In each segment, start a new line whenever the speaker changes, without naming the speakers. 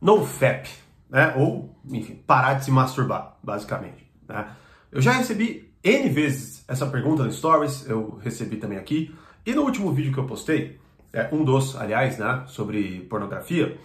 NoFap, né? Ou, enfim, parar de se masturbar, basicamente. Né? Eu já recebi N vezes essa pergunta no Stories, eu recebi também aqui. E no último vídeo que eu postei, é, um dos, aliás, né, sobre pornografia,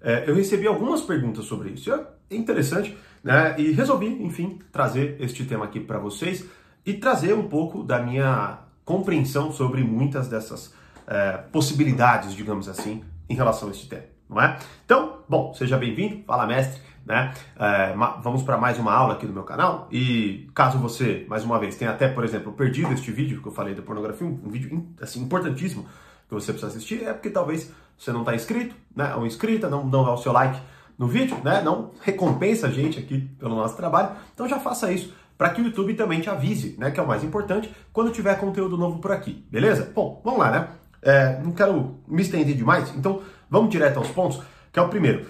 é, eu recebi algumas perguntas sobre isso. É interessante, né? E resolvi, enfim, trazer este tema aqui para vocês e trazer um pouco da minha compreensão sobre muitas dessas é, possibilidades, digamos assim, em relação a este tema, não é? Então, bom, seja bem-vindo, fala mestre, né? É, vamos para mais uma aula aqui no meu canal e caso você, mais uma vez, tenha até, por exemplo, perdido este vídeo que eu falei da pornografia, um, um vídeo assim importantíssimo que você precisa assistir, é porque talvez você não está inscrito, né? Ou inscrita, não, não dá o seu like no vídeo, né? Não recompensa a gente aqui pelo nosso trabalho, então já faça isso para que o YouTube também te avise, né? Que é o mais importante quando tiver conteúdo novo por aqui, beleza? Bom, vamos lá, né? É, não quero me estender demais, então vamos direto aos pontos, que é o primeiro.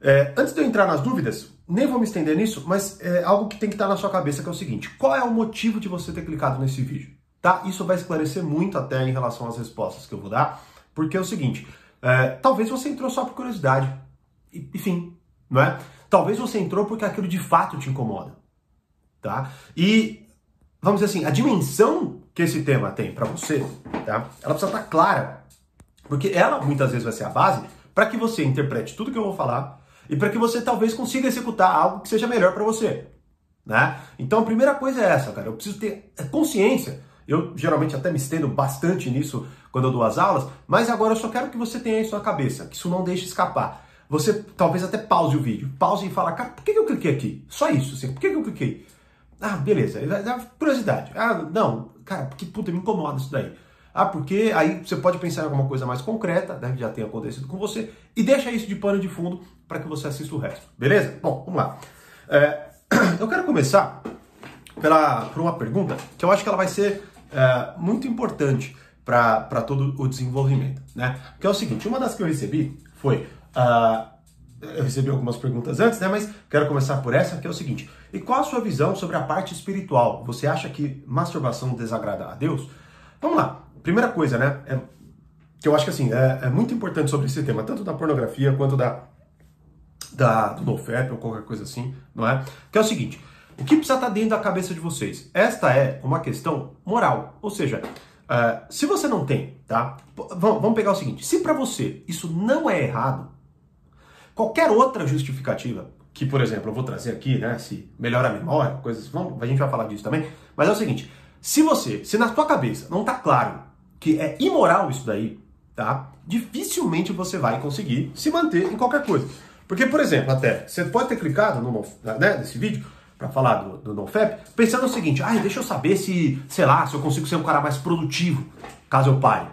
É, antes de eu entrar nas dúvidas, nem vou me estender nisso, mas é algo que tem que estar na sua cabeça, que é o seguinte: qual é o motivo de você ter clicado nesse vídeo? Tá? Isso vai esclarecer muito até em relação às respostas que eu vou dar, porque é o seguinte: é, talvez você entrou só por curiosidade, enfim, não é? Talvez você entrou porque aquilo de fato te incomoda, tá? E vamos dizer assim, a dimensão que esse tema tem para você, tá? Ela precisa estar clara, porque ela muitas vezes vai ser a base para que você interprete tudo que eu vou falar e para que você talvez consiga executar algo que seja melhor para você, né? Então a primeira coisa é essa, cara. Eu preciso ter consciência. Eu geralmente até me estendo bastante nisso quando eu dou as aulas, mas agora eu só quero que você tenha isso na cabeça, que isso não deixe escapar. Você talvez até pause o vídeo, pause e fala, cara, por que eu cliquei aqui? Só isso, assim, por que eu cliquei? Ah, beleza, curiosidade. Ah, não, cara, porque puta, me incomoda isso daí. Ah, porque aí você pode pensar em alguma coisa mais concreta, né, que já tenha acontecido com você, e deixa isso de pano de fundo para que você assista o resto. Beleza? Bom, vamos lá. É, eu quero começar pela, por uma pergunta que eu acho que ela vai ser é, muito importante para todo o desenvolvimento, né? Que é o seguinte, uma das que eu recebi foi... Uh, eu recebi algumas perguntas antes, né? Mas quero começar por essa, que é o seguinte. E qual a sua visão sobre a parte espiritual? Você acha que masturbação desagrada a Deus? Vamos lá. Primeira coisa, né? É, que eu acho que assim, é, é, muito importante sobre esse tema, tanto da pornografia quanto da, da do NoFap ou qualquer coisa assim, não é? Que é o seguinte. O que precisa estar dentro da cabeça de vocês? Esta é uma questão moral. Ou seja, uh, se você não tem, tá? Vamos pegar o seguinte: se para você isso não é errado, Qualquer outra justificativa, que por exemplo eu vou trazer aqui, né, se melhora a memória, coisas, vamos, a gente vai falar disso também, mas é o seguinte, se você, se na sua cabeça não tá claro que é imoral isso daí, tá? Dificilmente você vai conseguir se manter em qualquer coisa. Porque, por exemplo, até, você pode ter clicado no, né, nesse vídeo, para falar do, do NoFap, pensando o seguinte, ah, deixa eu saber se, sei lá, se eu consigo ser um cara mais produtivo, caso eu pare,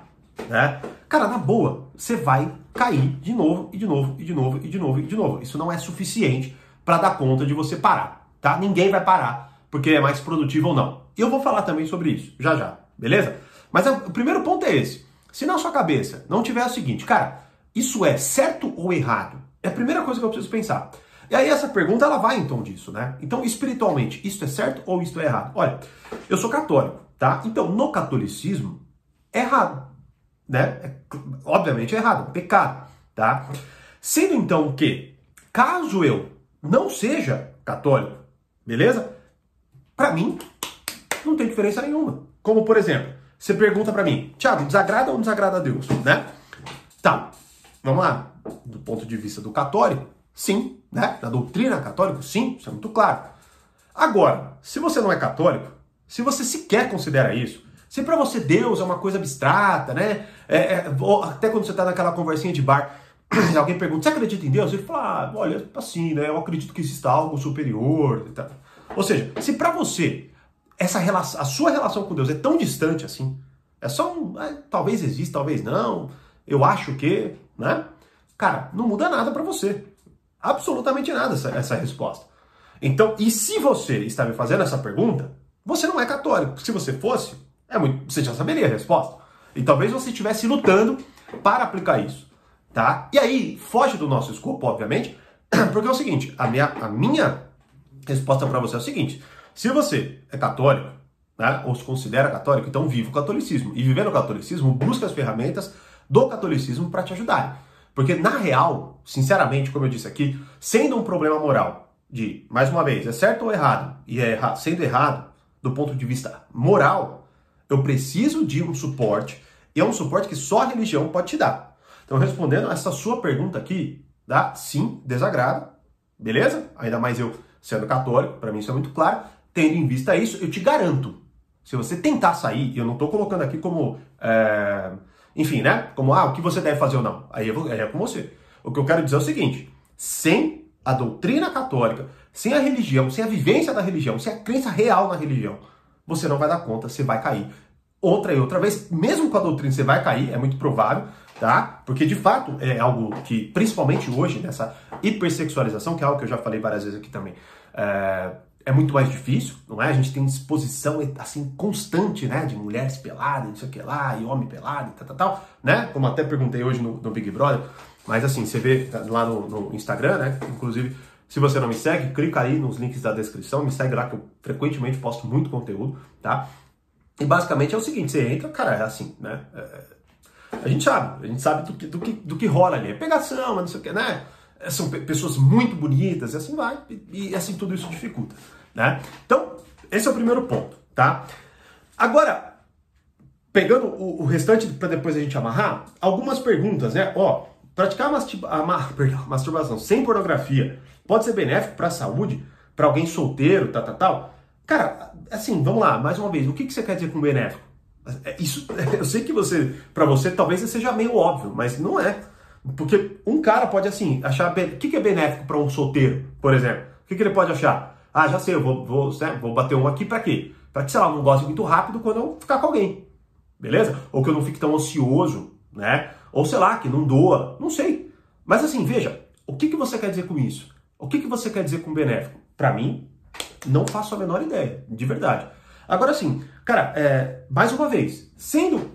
né? Cara, na boa, você vai cair de novo e de novo e de novo e de novo e de novo. Isso não é suficiente para dar conta de você parar, tá? Ninguém vai parar porque é mais produtivo ou não. Eu vou falar também sobre isso, já já, beleza? Mas o primeiro ponto é esse. Se na sua cabeça não tiver o seguinte, cara, isso é certo ou errado? É a primeira coisa que eu preciso pensar. E aí essa pergunta ela vai em tom disso, né? Então, espiritualmente, isso é certo ou isso é errado? Olha, eu sou católico, tá? Então, no catolicismo, é errado né? É, obviamente é errado, é pecado, tá? Sendo então que, caso eu não seja católico, beleza? Para mim, não tem diferença nenhuma. Como, por exemplo, você pergunta para mim, Tiago, desagrada ou desagrada a Deus, né? Tá, vamos lá. Do ponto de vista do católico, sim, né? Da doutrina católica, sim, isso é muito claro. Agora, se você não é católico, se você sequer considera isso, se para você Deus é uma coisa abstrata, né? É, é, até quando você está naquela conversinha de bar, alguém pergunta, você acredita em Deus? Ele fala, ah, olha, assim, né? Eu acredito que exista algo superior. Ou seja, se para você essa relação, a sua relação com Deus é tão distante assim, é só um, é, talvez exista, talvez não, eu acho que, né? Cara, não muda nada para você. Absolutamente nada essa, essa resposta. Então, e se você está me fazendo essa pergunta, você não é católico. Se você fosse, é muito, você já saberia a resposta. E talvez você estivesse lutando para aplicar isso, tá? E aí, foge do nosso escopo, obviamente, porque é o seguinte, a minha, a minha resposta para você é o seguinte, se você é católico, né, ou se considera católico, então viva o catolicismo. E vivendo o catolicismo, busca as ferramentas do catolicismo para te ajudar. Porque na real, sinceramente, como eu disse aqui, sendo um problema moral de, mais uma vez, é certo ou errado, e é errado, sendo errado do ponto de vista moral, eu preciso de um suporte, e é um suporte que só a religião pode te dar. Então, respondendo essa sua pergunta aqui, dá sim, desagrada, beleza? Ainda mais eu sendo católico, para mim isso é muito claro. Tendo em vista isso, eu te garanto, se você tentar sair, eu não estou colocando aqui como, é, enfim, né? Como, ah, o que você deve fazer ou não. Aí é com você. O que eu quero dizer é o seguinte: sem a doutrina católica, sem a religião, sem a vivência da religião, sem a crença real na religião, você não vai dar conta, você vai cair. Outra e outra vez, mesmo com a doutrina você vai cair, é muito provável, tá? Porque de fato é algo que, principalmente hoje, nessa hipersexualização, que é algo que eu já falei várias vezes aqui também, é, é muito mais difícil, não é? A gente tem disposição assim constante, né, de mulheres peladas, não sei o que lá, e homem pelado, e tal, tal, tal, né? Como até perguntei hoje no, no Big Brother, mas assim, você vê lá no, no, Instagram, né? Inclusive, se você não me segue, clica aí nos links da descrição, me segue lá que eu frequentemente posto muito conteúdo, tá? E basicamente é o seguinte, você entra, cara, é assim, né? É, é a gente sabe, a gente sabe do que, do que, do que rola ali, é pegação, não sei o que, né? São pessoas muito bonitas e assim vai, e, e assim tudo isso dificulta, né? Então, esse é o primeiro ponto, tá? Agora, pegando o, o restante para depois a gente amarrar, algumas perguntas, né? Ó, praticar perdão, masturbação sem pornografia pode ser benéfico para a saúde, para alguém solteiro, tal, tal, tal? Cara, assim, vamos lá, mais uma vez, o que, que você quer dizer com benéfico? É, isso, eu sei que você, para você, talvez seja meio óbvio, mas não é. Porque um cara pode, assim, achar. O que, que é benéfico para um solteiro, por exemplo? O que, que ele pode achar? Ah, já sei, eu vou, vou, né, vou bater um aqui para quê? Para que, sei lá, eu não goste muito rápido quando eu ficar com alguém. Beleza? Ou que eu não fique tão ansioso, né? Ou sei lá, que não doa. Não sei. Mas assim, veja, o que, que você quer dizer com isso? O que, que você quer dizer com benéfico? Para mim, não faço a menor ideia, de verdade. Agora sim, cara, é, mais uma vez, sendo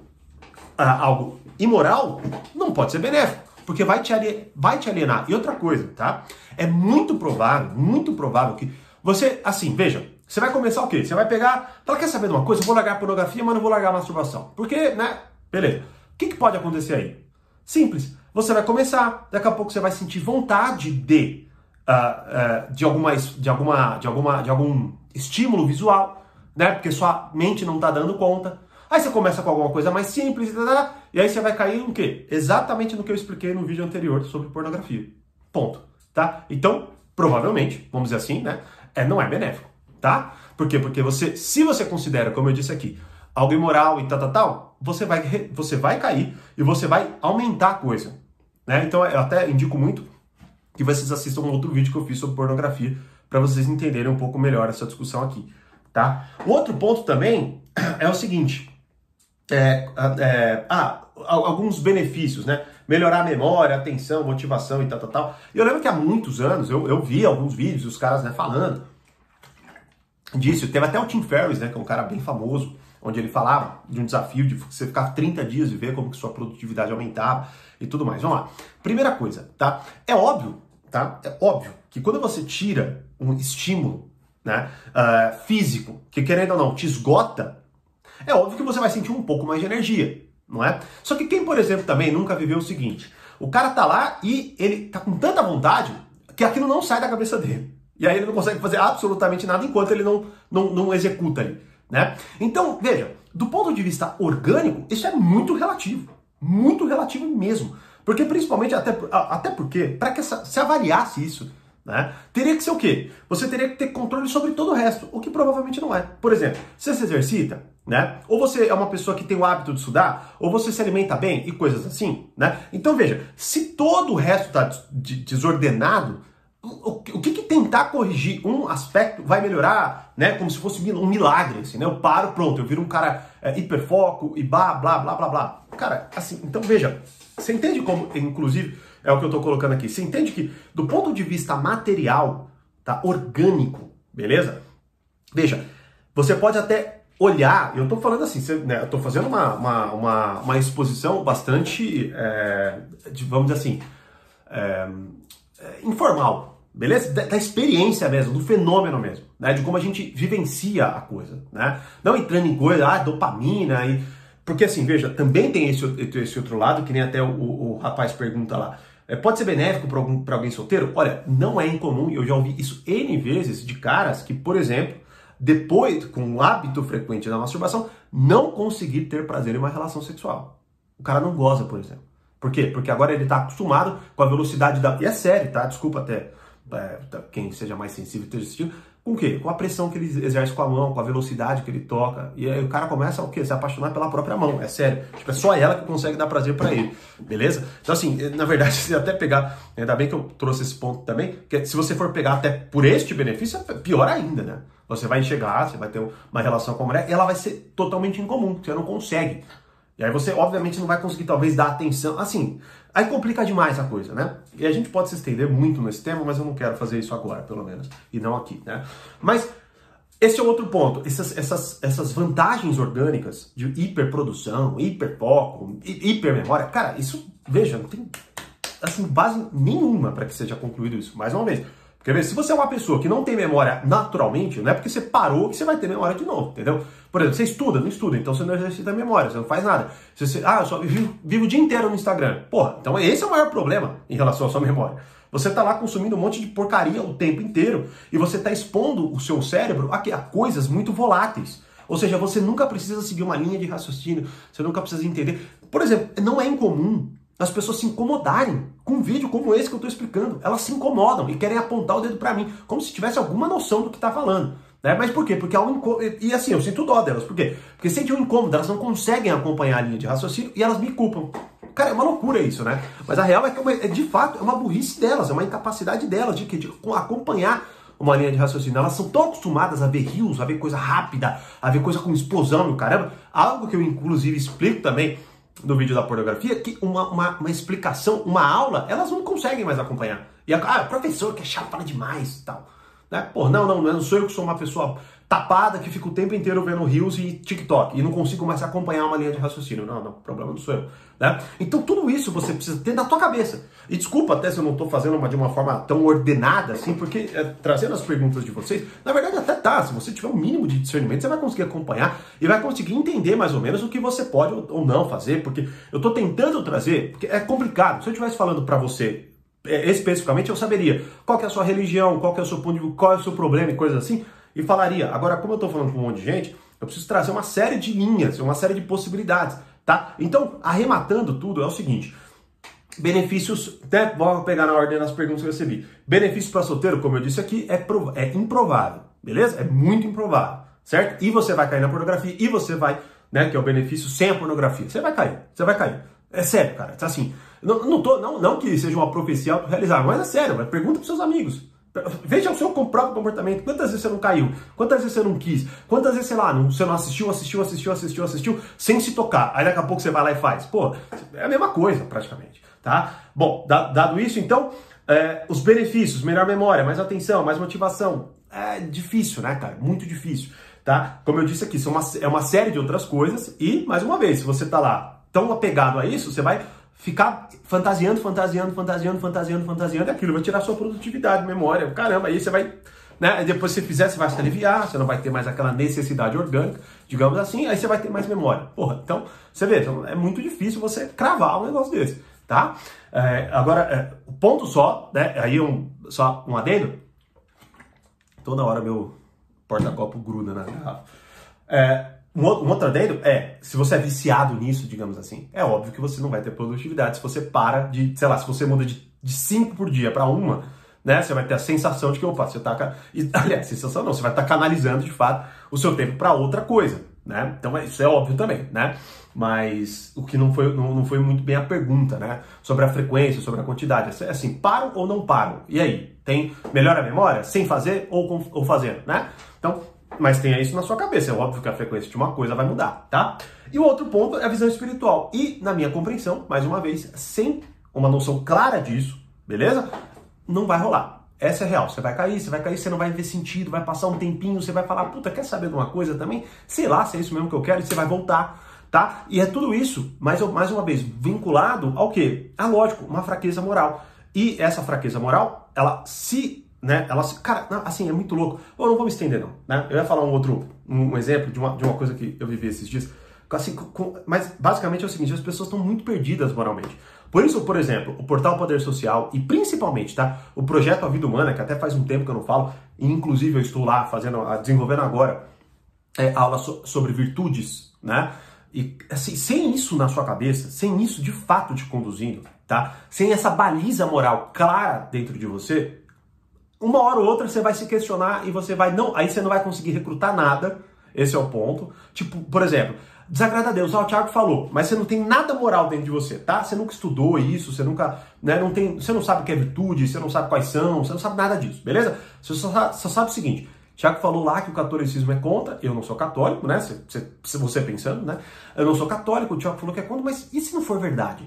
ah, algo imoral, não pode ser benéfico porque vai te, vai te alienar. E outra coisa, tá? É muito provável, muito provável que você, assim, veja, você vai começar o quê? Você vai pegar, fala, quer saber de uma coisa? Eu vou largar a pornografia, mas não vou largar a masturbação. Porque, né? Beleza. O que, que pode acontecer aí? Simples. Você vai começar, daqui a pouco você vai sentir vontade de, uh, uh, de, alguma, de, alguma, de, alguma, de algum estímulo visual, né? Porque sua mente não está dando conta. Aí você começa com alguma coisa mais simples e, tal, e aí você vai cair no quê? Exatamente no que eu expliquei no vídeo anterior sobre pornografia. Ponto. Tá? Então, provavelmente, vamos dizer assim, né? É, não é benéfico, tá? Por quê? Porque você, se você considera, como eu disse aqui, algo imoral e tal, tal, tal, você vai, você vai cair e você vai aumentar a coisa. Né? Então, eu até indico muito que vocês assistam um outro vídeo que eu fiz sobre pornografia para vocês entenderem um pouco melhor essa discussão aqui, tá? Outro ponto também é o seguinte, é, é, ah, alguns benefícios, né? Melhorar a memória, atenção, motivação e tal, tal, tal. E eu lembro que há muitos anos eu, eu vi alguns vídeos, os caras né, falando disso. Teve até o Tim Ferriss, né, que é um cara bem famoso, onde ele falava de um desafio de você ficar 30 dias e ver como que sua produtividade aumentava e tudo mais. Vamos lá. Primeira coisa, tá? É óbvio, tá? É óbvio que quando você tira um estímulo né, uh, físico, que querendo ou não, te esgota é óbvio que você vai sentir um pouco mais de energia, não é? Só que quem, por exemplo, também nunca viveu o seguinte: o cara tá lá e ele tá com tanta vontade que aquilo não sai da cabeça dele. E aí ele não consegue fazer absolutamente nada enquanto ele não, não, não executa ali, né? Então, veja, do ponto de vista orgânico, isso é muito relativo. Muito relativo mesmo. Porque principalmente, até, até porque, para que essa, se avaliasse isso, né? Teria que ser o quê? Você teria que ter controle sobre todo o resto, o que provavelmente não é. Por exemplo, você se exercita, né? Ou você é uma pessoa que tem o hábito de estudar, ou você se alimenta bem e coisas assim, né? Então veja, se todo o resto está desordenado, o, que, que, tentar corrigir um aspecto vai melhorar, né? Como se fosse um milagre, assim, né? Eu paro, pronto, eu viro um cara é, hiperfoco e blá, blá, blá, blá, blá. Cara, assim, então veja, você entende como, inclusive, é o que eu estou colocando aqui. Você entende que, do ponto de vista material, tá? Orgânico, beleza? Veja, você pode até olhar, eu estou falando assim, você, né, eu estou fazendo uma, uma, uma, uma, exposição bastante, é, de, vamos dizer assim, é, é, informal, beleza? Da, da, experiência mesmo, do fenômeno mesmo, né? De como a gente vivencia a coisa, né? Não entrando em coisa, ah, dopamina e porque assim, veja, também tem esse, esse outro lado, que nem até o, o rapaz pergunta lá. É, pode ser benéfico para alguém solteiro? Olha, não é incomum, eu já ouvi isso N vezes de caras que, por exemplo, depois, com o hábito frequente da masturbação, não conseguir ter prazer em uma relação sexual. O cara não goza, por exemplo. Por quê? Porque agora ele está acostumado com a velocidade da. E é sério, tá? Desculpa até é, quem seja mais sensível esteja assistindo. Com o quê? Com a pressão que ele exerce com a mão, com a velocidade que ele toca. E aí o cara começa o quê? Se apaixonar pela própria mão. É sério. Tipo, é só ela que consegue dar prazer para ele. Beleza? Então, assim, na verdade, se até pegar. Ainda bem que eu trouxe esse ponto também. Que se você for pegar até por este benefício, é pior ainda, né? Você vai enxergar, você vai ter uma relação com a mulher e ela vai ser totalmente incomum. Você não consegue. E aí você, obviamente, não vai conseguir, talvez, dar atenção. Assim, aí complica demais a coisa, né? E a gente pode se estender muito nesse tema, mas eu não quero fazer isso agora, pelo menos. E não aqui, né? Mas esse é outro ponto. Essas, essas, essas vantagens orgânicas de hiperprodução, hiperfoco, hipermemória. Cara, isso, veja, não tem assim, base nenhuma para que seja concluído isso. Mais uma vez, Quer ver? Se você é uma pessoa que não tem memória naturalmente, não é porque você parou que você vai ter memória de novo, entendeu? Por exemplo, você estuda, não estuda, então você não exercita a memória, você não faz nada. Você, ah, eu só vivo, vivo o dia inteiro no Instagram. Porra, então esse é o maior problema em relação à sua memória. Você está lá consumindo um monte de porcaria o tempo inteiro e você está expondo o seu cérebro a, a coisas muito voláteis. Ou seja, você nunca precisa seguir uma linha de raciocínio, você nunca precisa entender. Por exemplo, não é incomum as pessoas se incomodarem com um vídeo como esse que eu estou explicando. Elas se incomodam e querem apontar o dedo para mim, como se tivesse alguma noção do que está falando. Né? Mas por quê? Porque há um incômodo. E assim, eu sinto dó delas. Por quê? Porque sentem um incômodo, elas não conseguem acompanhar a linha de raciocínio e elas me culpam. Cara, é uma loucura isso, né? Mas a real é que é, é de fato é uma burrice delas, é uma incapacidade delas de, de acompanhar uma linha de raciocínio. Elas são tão acostumadas a ver rios, a ver coisa rápida, a ver coisa com explosão, caramba. Algo que eu inclusive explico também do vídeo da pornografia que uma, uma, uma, explicação, uma aula, elas não conseguem mais acompanhar. E ah, professor que é chato, fala demais e tal. Né? Pô, não, não, não sou eu que sou uma pessoa tapada que fica o tempo inteiro vendo Reels e TikTok e não consigo mais acompanhar uma linha de raciocínio. Não, não, o problema não sou eu. Né? Então tudo isso você precisa ter na tua cabeça. E desculpa até se eu não estou fazendo uma de uma forma tão ordenada assim, porque é, trazendo as perguntas de vocês, na verdade até tá, se você tiver um mínimo de discernimento, você vai conseguir acompanhar e vai conseguir entender mais ou menos o que você pode ou não fazer, porque eu estou tentando trazer, porque é complicado. Se eu estivesse falando para você especificamente, eu saberia qual é a sua religião, qual é o seu ponto qual é o seu problema e coisas assim e falaria. Agora, como eu estou falando com um monte de gente, eu preciso trazer uma série de linhas, uma série de possibilidades, tá? Então, arrematando tudo, é o seguinte. Benefícios, até vou pegar na ordem das perguntas que eu recebi. Benefícios para solteiro, como eu disse aqui, é, é improvável, beleza? É muito improvável, certo? E você vai cair na pornografia e você vai, né, que é o benefício sem a pornografia. Você vai cair, você vai cair. É sério, cara. Tá assim, não, não, tô, não, não que seja uma profecia auto-realizável, mas é sério, mas pergunta para seus amigos. Veja o seu próprio comportamento. Quantas vezes você não caiu? Quantas vezes você não quis? Quantas vezes, sei lá, não, você não assistiu, assistiu, assistiu, assistiu, assistiu, sem se tocar. Aí daqui a pouco você vai lá e faz. Pô, é a mesma coisa, praticamente. Tá? Bom, dado isso, então, é, os benefícios, melhor memória, mais atenção, mais motivação. É difícil, né, cara? Muito difícil. Tá? Como eu disse aqui, são uma, é uma série de outras coisas. E, mais uma vez, se você tá lá tão apegado a isso, você vai ficar fantasiando, fantasiando, fantasiando, fantasiando, fantasiando, aquilo vai tirar sua produtividade, memória, caramba, aí você vai, né, depois se fizer, você vai se aliviar, você não vai ter mais aquela necessidade orgânica, digamos assim, aí você vai ter mais memória. Porra, então, você vê, então, é muito difícil você cravar um negócio desse, tá? É, agora, é, o ponto só, né, aí um, só um adendo, toda hora meu porta-copo gruda na garrafa. É, um outro, adendo é, se você é viciado nisso, digamos assim, é óbvio que você não vai ter produtividade se você para de, sei lá, se você muda de, de cinco por dia para uma, né? Você vai ter a sensação de que, opa, você tá. Aliás, sensação não, você vai estar tá canalizando de fato o seu tempo para outra coisa, né? Então isso é óbvio também, né? Mas o que não foi, não, não foi muito bem a pergunta, né? Sobre a frequência, sobre a quantidade. É assim, paro ou não paro? E aí? Tem melhora a memória sem fazer ou, ou fazendo, né? Então, mas tenha isso na sua cabeça. É óbvio que a frequência de uma coisa vai mudar, tá? E o outro ponto é a visão espiritual. E, na minha compreensão, mais uma vez, sem uma noção clara disso, beleza? Não vai rolar. Essa é real. Você vai cair, você vai cair, você não vai ver sentido, vai passar um tempinho, você vai falar, puta, quer saber de uma coisa também? Sei lá se é isso mesmo que eu quero, e você vai voltar, tá? E é tudo isso, mais, mais uma vez, vinculado ao quê? A lógico, uma fraqueza moral. E essa fraqueza moral, ela se né? Ela, cara, assim, é muito louco. Eu não vou me estender, não. Né? Eu ia falar um outro um exemplo de uma, de uma coisa que eu vivi esses dias. Assim, com, mas basicamente é o seguinte: as pessoas estão muito perdidas moralmente. Por isso, por exemplo, o Portal Poder Social e principalmente, tá? O projeto A Vida Humana, que até faz um tempo que eu não falo, e inclusive eu estou lá fazendo, desenvolvendo agora é, aula so, sobre virtudes, né? E assim, sem isso na sua cabeça, sem isso de fato te conduzindo, tá? Sem essa baliza moral clara dentro de você, uma hora ou outra você vai se questionar e você vai não, aí você não vai conseguir recrutar nada. Esse é o ponto. Tipo, por exemplo, desagrada a Deus, ah, o Thiago falou, mas você não tem nada moral dentro de você, tá? Você nunca estudou isso, você nunca, né, não tem, você não sabe o que é virtude, você não sabe quais são, você não sabe nada disso, beleza? Você só, só sabe o seguinte, Tiago falou lá que o catolicismo é contra, eu não sou católico, né? Se, se, se, você pensando, né? Eu não sou católico, o Tiago falou que é contra, mas e se não for verdade?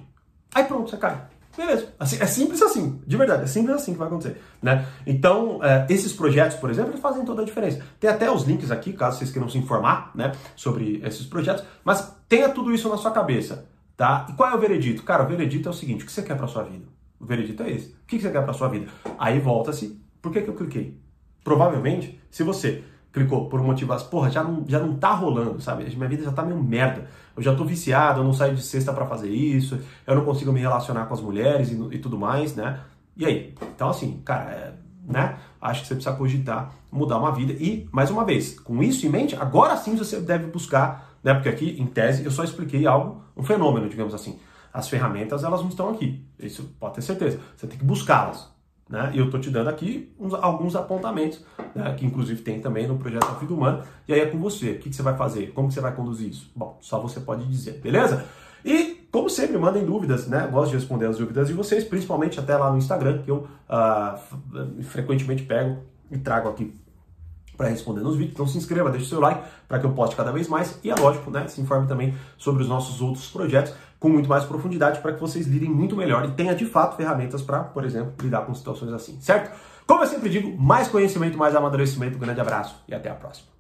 Aí pronto, você cai. Beleza. Assim, é simples assim, de verdade, é simples assim que vai acontecer, né? Então, é, esses projetos, por exemplo, eles fazem toda a diferença. Tem até os links aqui, caso vocês queiram se informar, né, sobre esses projetos, mas tenha tudo isso na sua cabeça, tá? E qual é o veredito? Cara, o veredito é o seguinte, o que você quer para sua vida? O veredito é esse. O que você quer para sua vida? Aí volta-se, por que, que eu cliquei? Provavelmente, se você clicou por motivo, porra, já não, já não tá rolando, sabe? Minha vida já tá meio merda. Eu já tô viciado, eu não saio de sexta para fazer isso, eu não consigo me relacionar com as mulheres e, e tudo mais, né? E aí? Então, assim, cara, é, né? Acho que você precisa cogitar mudar uma vida. E, mais uma vez, com isso em mente, agora sim você deve buscar, né? Porque aqui, em tese, eu só expliquei algo, um fenômeno, digamos assim. As ferramentas, elas não estão aqui. Isso pode ter certeza. Você tem que buscá-las. Né? E eu estou te dando aqui uns, alguns apontamentos, né? que inclusive tem também no projeto A Vida Humana. E aí é com você. O que, que você vai fazer? Como você vai conduzir isso? Bom, só você pode dizer, beleza? E, como sempre, mandem dúvidas, né? Gosto de responder as dúvidas de vocês, principalmente até lá no Instagram, que eu uh, frequentemente pego e trago aqui para responder nos vídeos. Então se inscreva, deixe seu like para que eu poste cada vez mais e é lógico, né, se informe também sobre os nossos outros projetos com muito mais profundidade para que vocês lidem muito melhor e tenha de fato ferramentas para, por exemplo, lidar com situações assim, certo? Como eu sempre digo, mais conhecimento, mais amadurecimento. Um grande abraço e até a próxima.